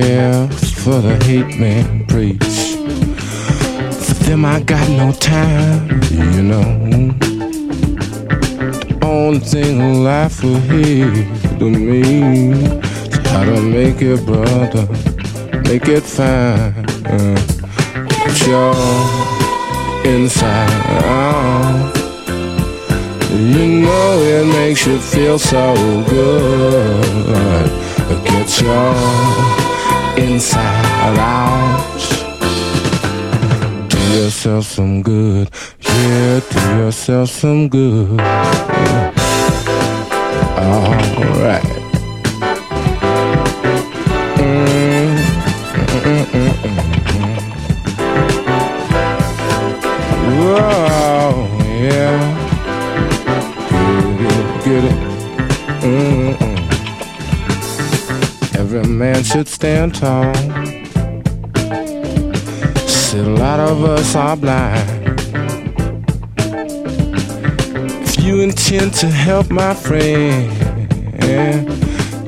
Care for the hate man preach. For them, I got no time, you know. The only thing life will hear to me is how to make it, brother, make it fine. Get your inside out. You know it makes you feel so good. Get your inside out. Do yourself some good, yeah, do yourself some good. Alright. Stand tall. Still, a lot of us are blind. If you intend to help my friend,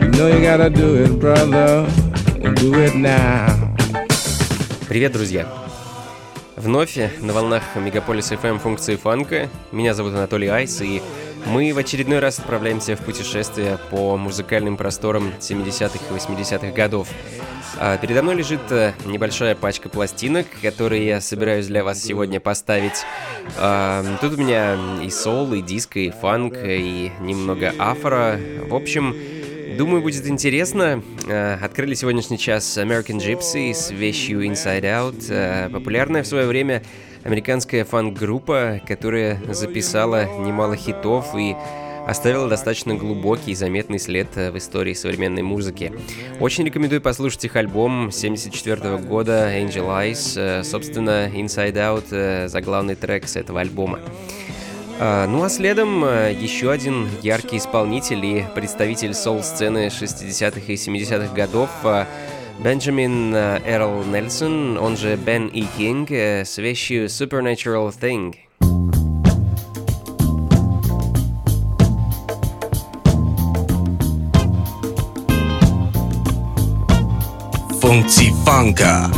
you know you gotta do it, brother. Do it now. Привет, друзья! Вновь на волнах Мегаполис FM функции фанка. Меня зовут Анатолий Айс, и мы в очередной раз отправляемся в путешествие по музыкальным просторам 70-х и 80-х годов. А передо мной лежит э, небольшая пачка пластинок, которые я собираюсь для вас сегодня поставить. А, тут у меня и сол, и диско, и фанк, и немного афро. В общем, Думаю, будет интересно. Э, открыли сегодняшний час American Gypsy с вещью Inside Out, э, популярная в свое время американская фан-группа, которая записала немало хитов и оставила достаточно глубокий и заметный след э, в истории современной музыки. Очень рекомендую послушать их альбом 1974 года Angel Eyes, собственно, Inside Out, заглавный трек с этого альбома. А, ну а следом еще один яркий исполнитель и представитель соул-сцены 60-х и 70-х годов Бенджамин Эрл Нельсон, он же Бен И. Кинг, с вещью Supernatural Thing. Функции фанка.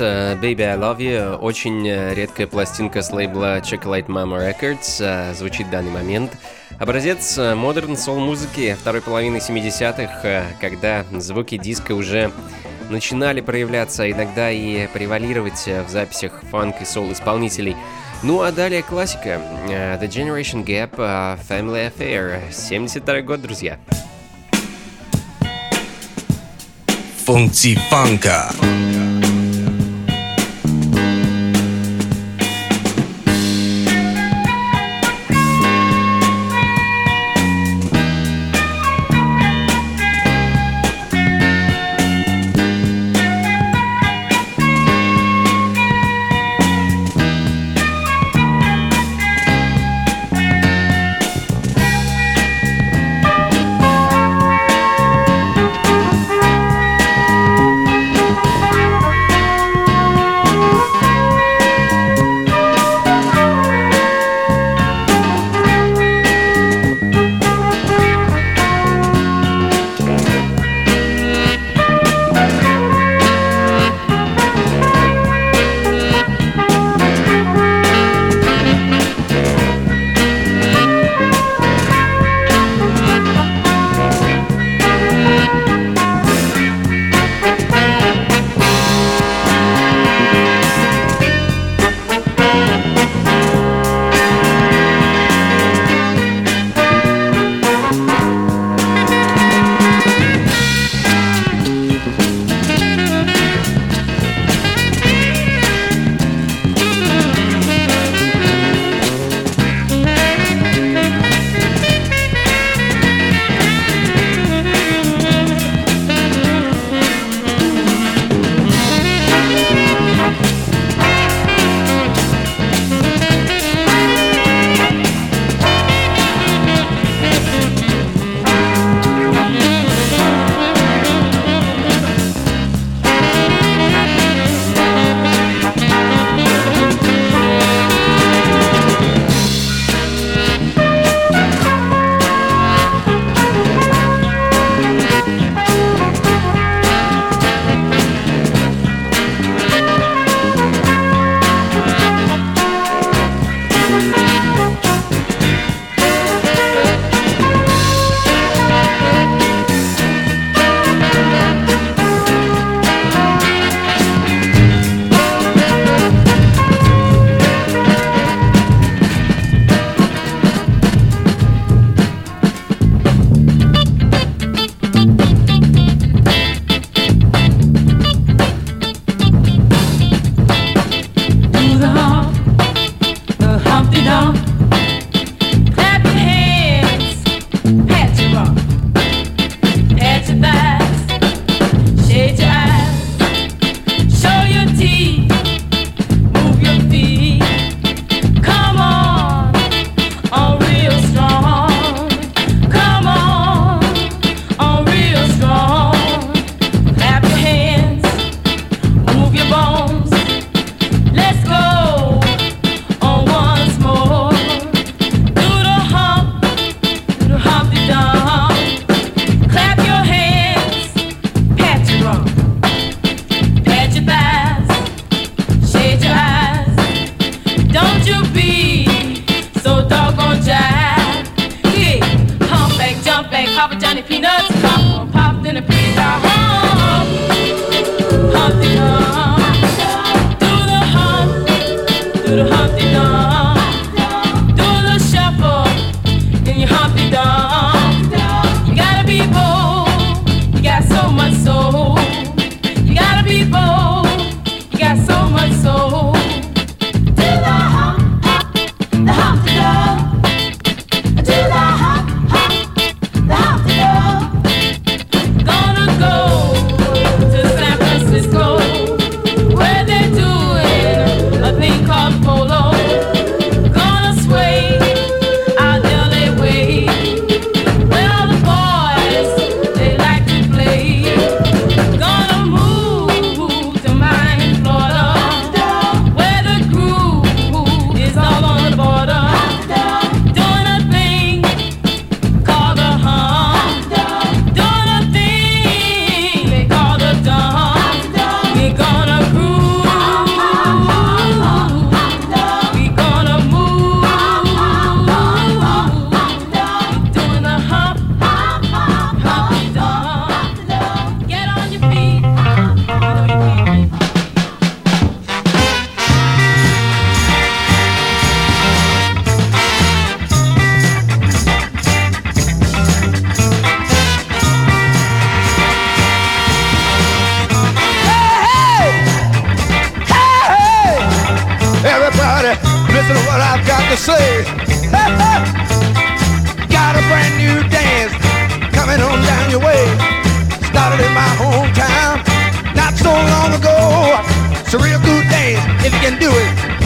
Uh, Baby I Love You, очень э, редкая пластинка с лейбла Chocolate Mama Records, uh, звучит в данный момент. Образец модерн soul музыки второй половины 70-х, когда звуки диска уже начинали проявляться, иногда и превалировать в записях фанк и сол исполнителей. Ну а далее классика. The Generation Gap, Family Affair, 72 год, друзья. Функции фанка. the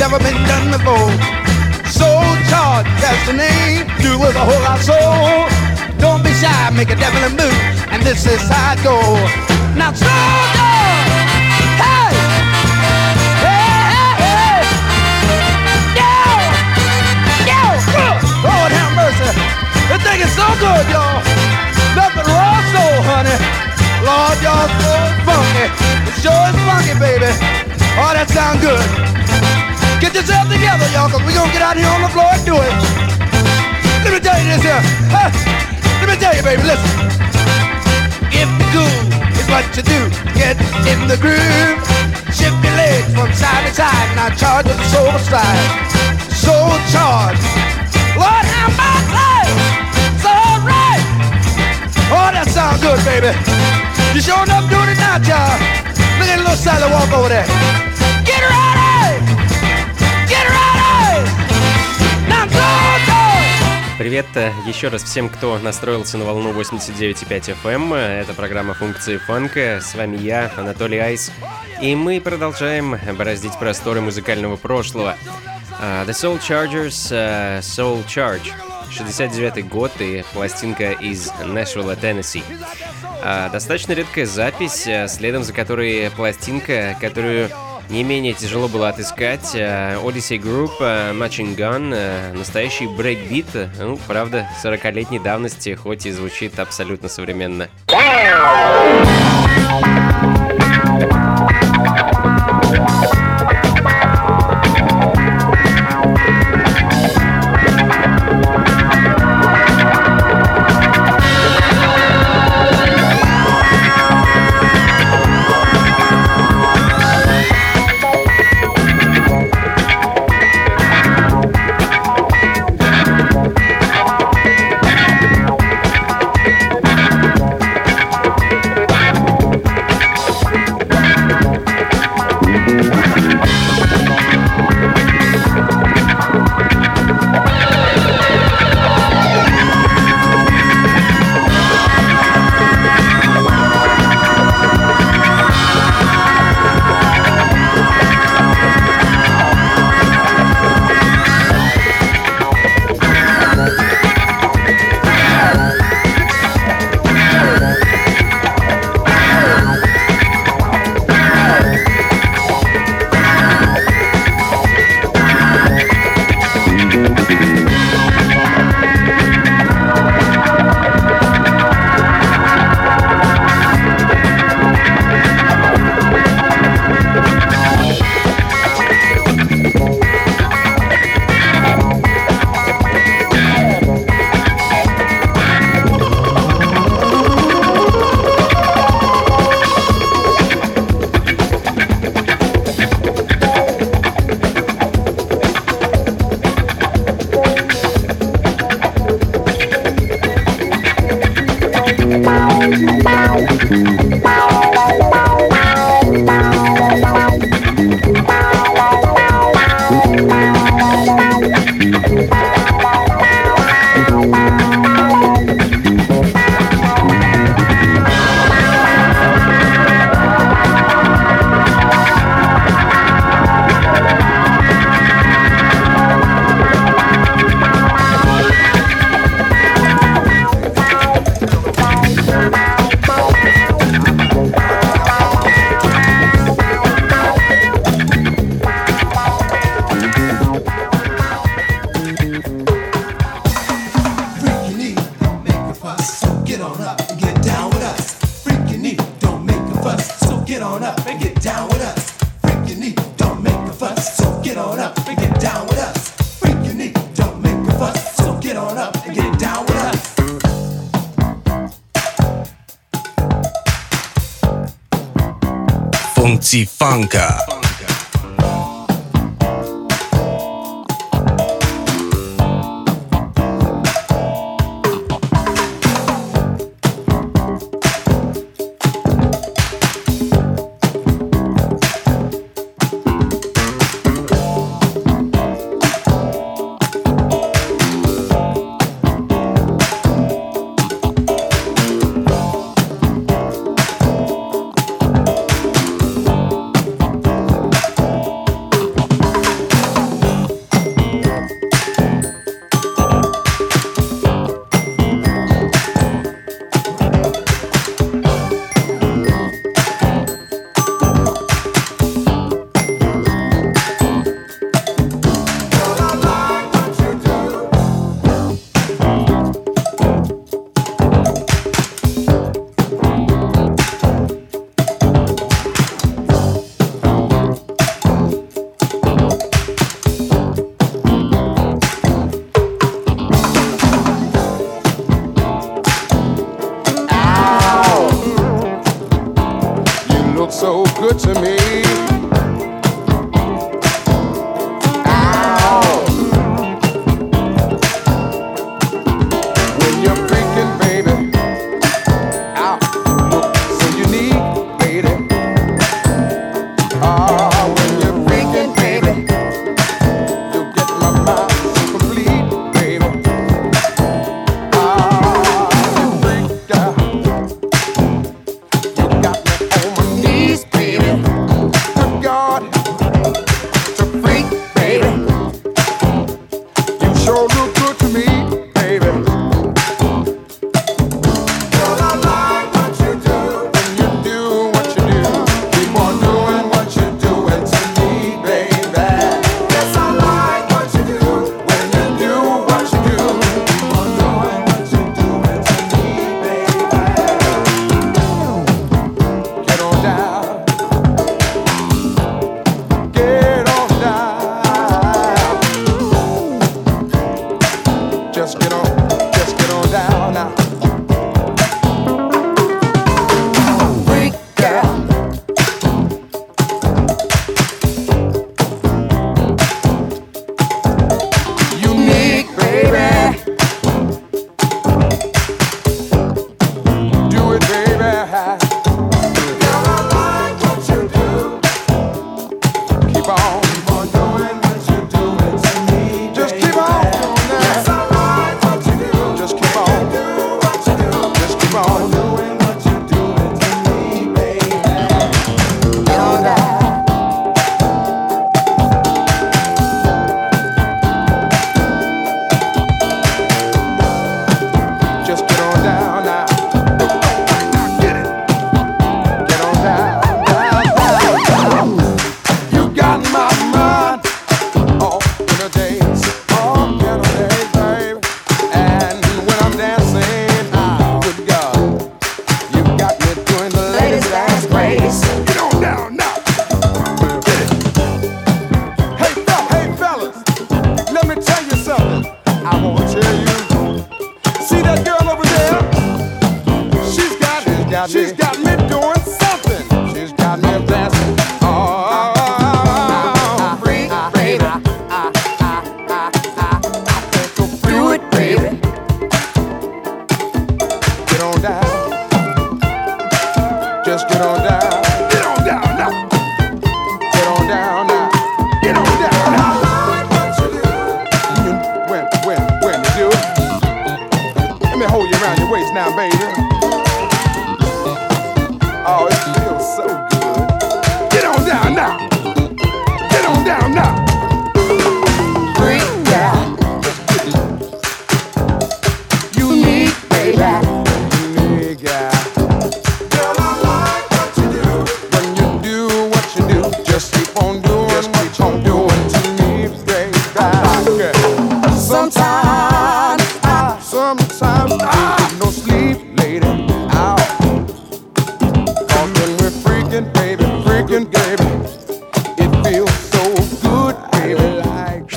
Never been done before. Soul charge, that's the name. Do it with a whole lot soul. Don't be shy, make a devil move, and this is how it goes. Now, soldier, hey, hey, hey, hey, yeah, Lord have mercy, this thing is so good, y'all. Nothing wrong, soul, honey. Lord, y'all so funky. It sure is funky, baby. Oh, that sound good. Get yourself together, y'all, cause we gonna get out here on the floor and do it. Let me tell you this here. Huh? Let me tell you, baby, listen. If the cool is what you do, get in the groove. Shift your legs from side to side, now charge with the soul stride. Soul charge. Lord have mercy. So right. Oh, that sounds good, baby. You sure enough doing it now, y'all. Look at little Sally walk over there. Get ready! Get Привет э, еще раз всем, кто настроился на волну 89.5 FM. Это программа функции фанка. С вами я, Анатолий Айс. И мы продолжаем бороздить просторы музыкального прошлого. Uh, The Soul Chargers uh, Soul Charge. 69 год и пластинка из Нэшвилла, Теннесси. Uh, достаточно редкая запись, следом за которой пластинка, которую не менее тяжело было отыскать. Odyssey Group, Machine Gun, настоящий брейкбит, ну, правда, 40-летней давности, хоть и звучит абсолютно современно. Funka.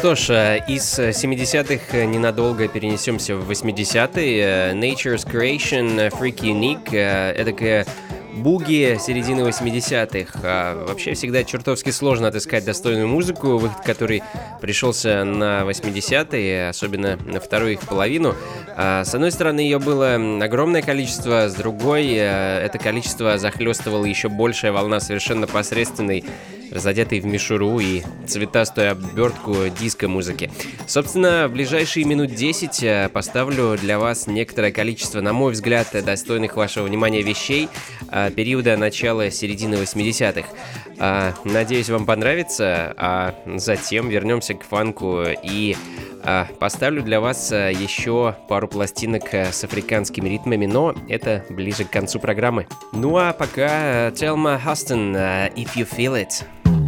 Что ж, э, из э, 70-х э, ненадолго перенесемся в 80-е. Э, Nature's Creation, э, Freak Unique, эдакая буги середины 80-х. А вообще всегда чертовски сложно отыскать достойную музыку, выход который пришелся на 80-е, особенно на вторую их половину. А, С одной стороны, ее было огромное количество, с другой, это количество захлестывало еще большая волна совершенно посредственной разодетый в мишуру и цветастую обертку диско-музыки. Собственно, в ближайшие минут 10 э, поставлю для вас некоторое количество, на мой взгляд, достойных вашего внимания вещей э, периода начала-середины 80-х. А, Надеюсь, вам понравится, а затем вернемся к фанку и а, поставлю для вас а, еще пару пластинок а, с африканскими ритмами, но это ближе к концу программы. Ну а пока Телма Хастон, If You Feel It.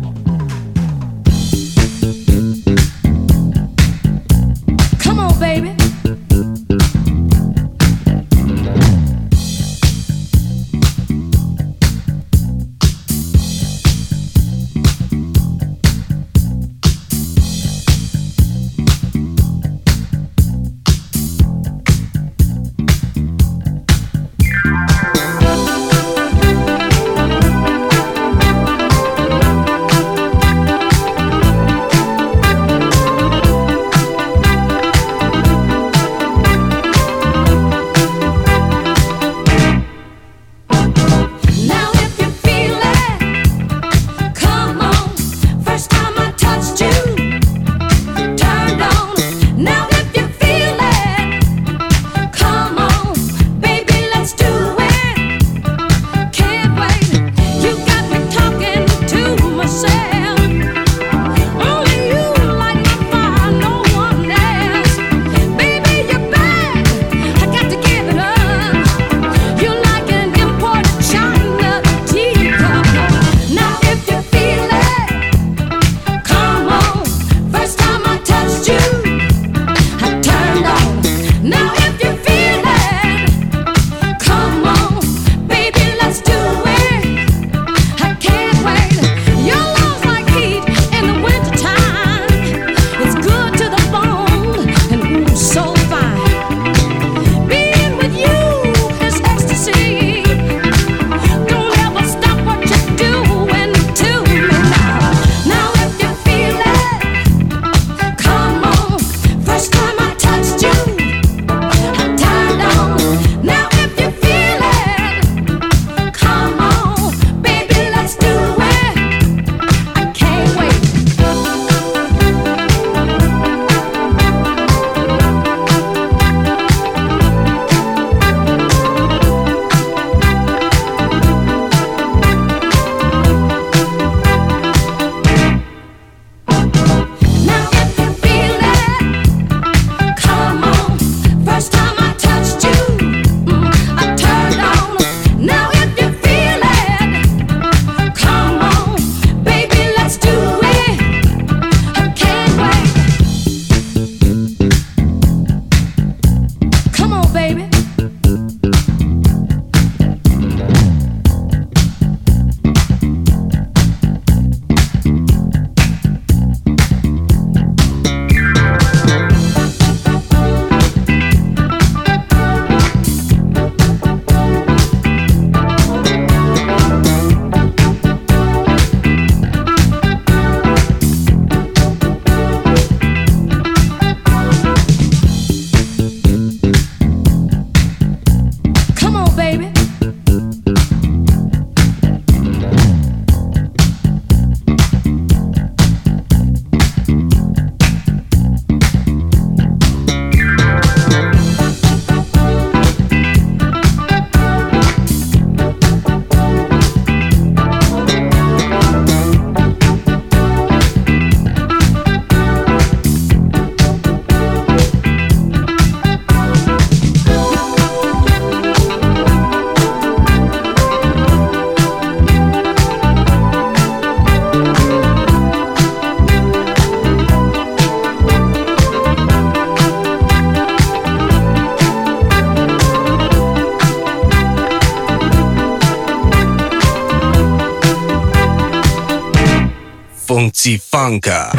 Funky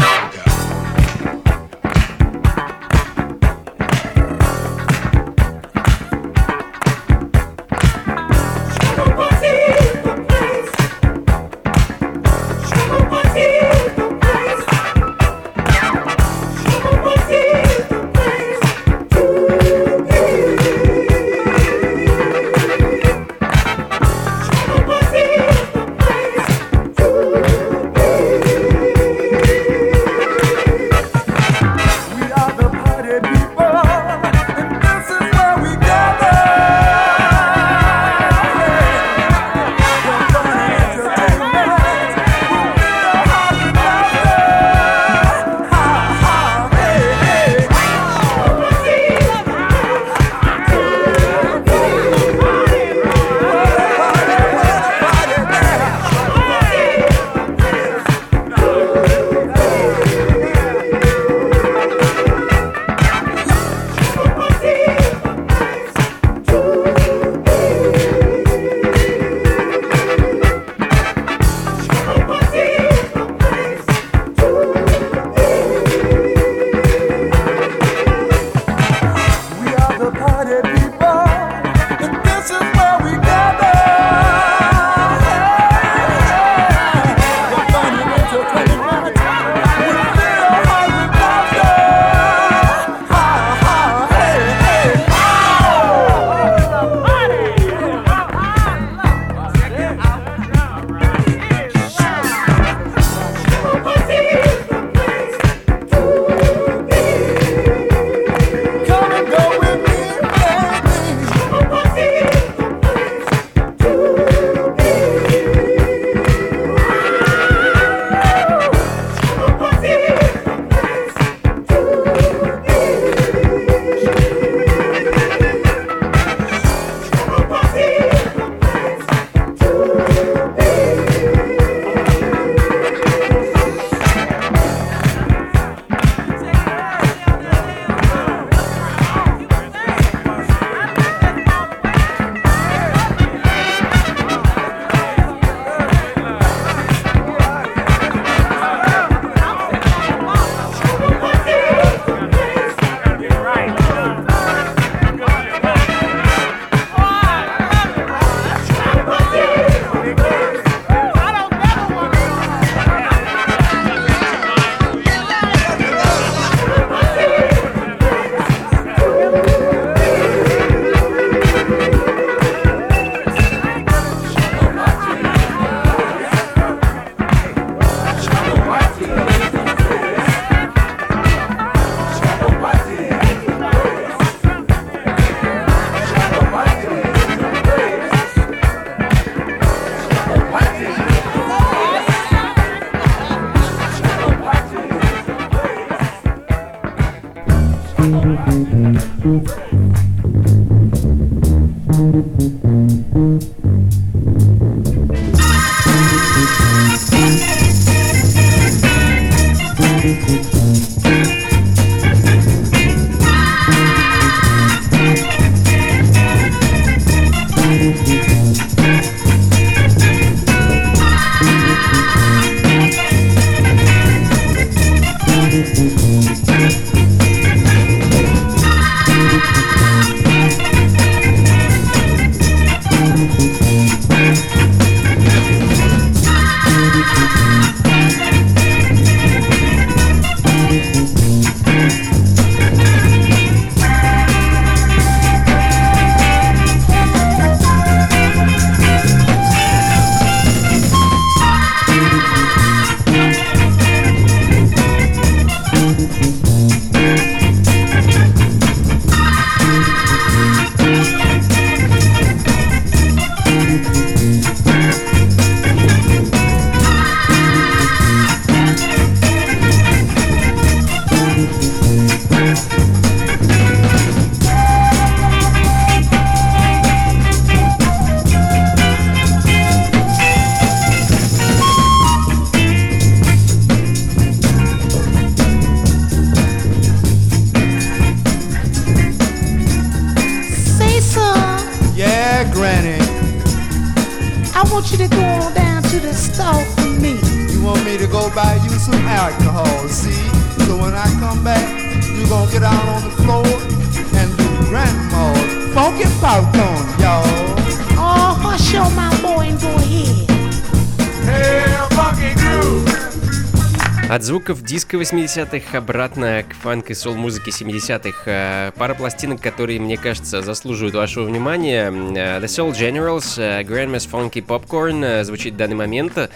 От звуков диска 80-х обратно к фанк и сол-музыке 70-х. Э, Пара пластинок, которые, мне кажется, заслуживают вашего внимания. Э, The Soul Generals, э, Grandma's Funky Popcorn звучит в данный момент.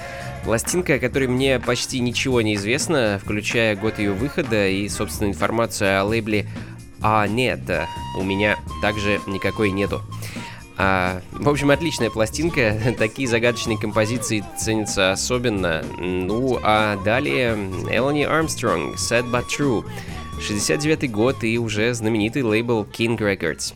Пластинка, о которой мне почти ничего не известно, включая год ее выхода и, собственно, информацию о лейбле А нет, у меня также никакой нету. А, в общем, отличная пластинка. Такие загадочные композиции ценятся особенно. Ну, а далее Элони Армстронг, Sad But True. 69 год и уже знаменитый лейбл King Records.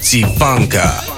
Funky Funka.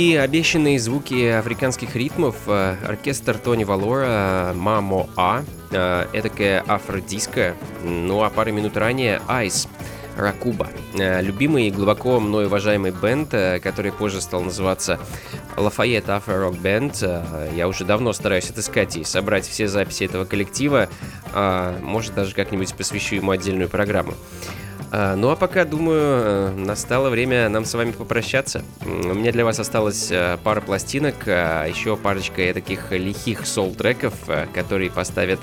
И обещанные звуки африканских ритмов э, оркестр Тони Валора «Мамо А», э, эдакая афродиска, ну а пару минут ранее «Айс», Ракуба. Э, любимый и глубоко мной уважаемый бенд, который позже стал называться Lafayette Afro Rock Band. Я уже давно стараюсь отыскать и собрать все записи этого коллектива. Может, даже как-нибудь посвящу ему отдельную программу. А, ну а пока, думаю, э, настало время нам с вами попрощаться. У меня для вас осталось э, пара пластинок, а еще парочка таких лихих сол-треков, э, которые поставят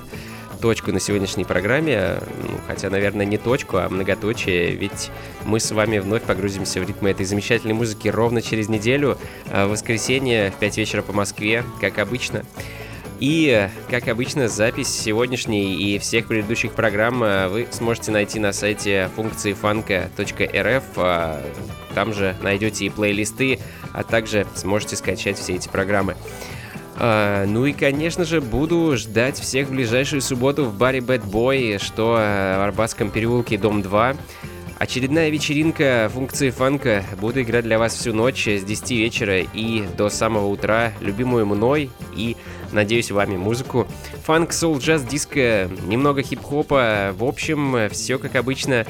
точку на сегодняшней программе, ну, хотя, наверное, не точку, а многоточие, ведь мы с вами вновь погрузимся в ритмы этой замечательной музыки ровно через неделю, в воскресенье в 5 вечера по Москве, как обычно. И, как обычно, запись сегодняшней и всех предыдущих программ э, вы сможете найти на сайте функции фанка.рф. А, там же найдете и плейлисты, а также сможете скачать все эти программы. Uh, ну и, конечно же, буду ждать всех в ближайшую субботу в баре Bad Boy, что э, в Арбатском переулке, дом 2. Очередная вечеринка функции фанка. Буду играть для вас всю ночь с 10 вечера и до самого утра любимую мной и надеюсь, вами музыку. Фанк, соул, джаз, диско, немного хип-хопа. В общем, все как обычно.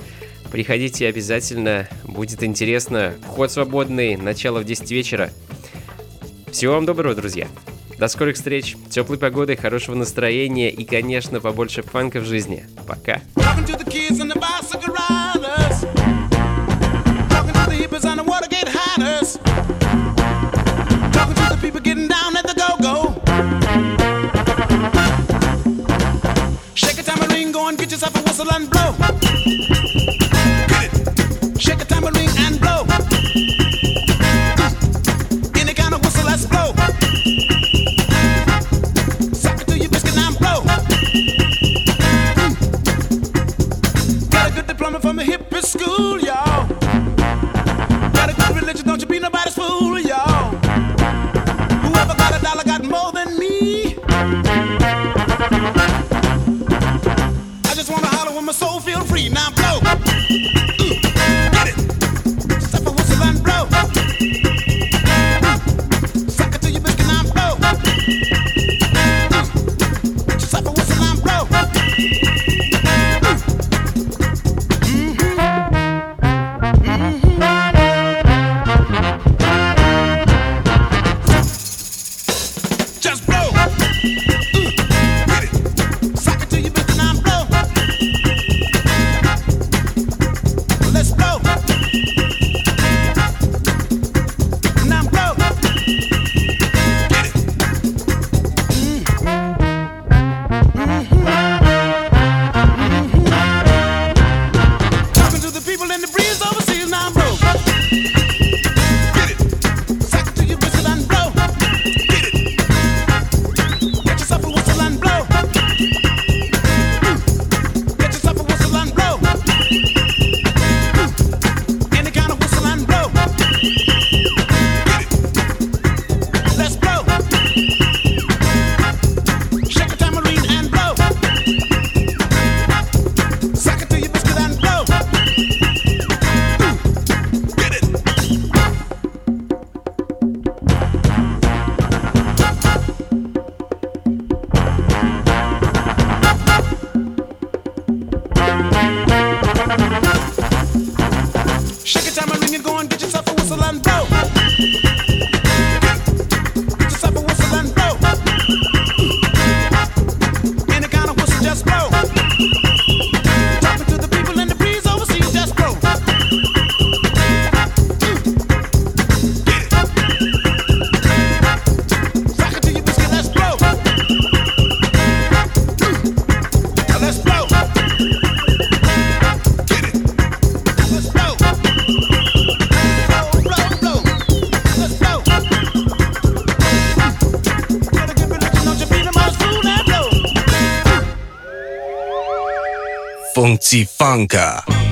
Приходите обязательно, будет интересно. Вход свободный, начало в 10 вечера. Всего вам доброго, друзья. До скорых встреч, теплой погоды, хорошего настроения и, конечно, побольше фанка в жизни. Пока. people and get yourself a whistle and blow. Get it. Shake a tambourine and blow. Any kind of whistle, let's blow. Suck it to your biscuit and blow. Got a good diploma from a hippie school, y'all. Funky Funka.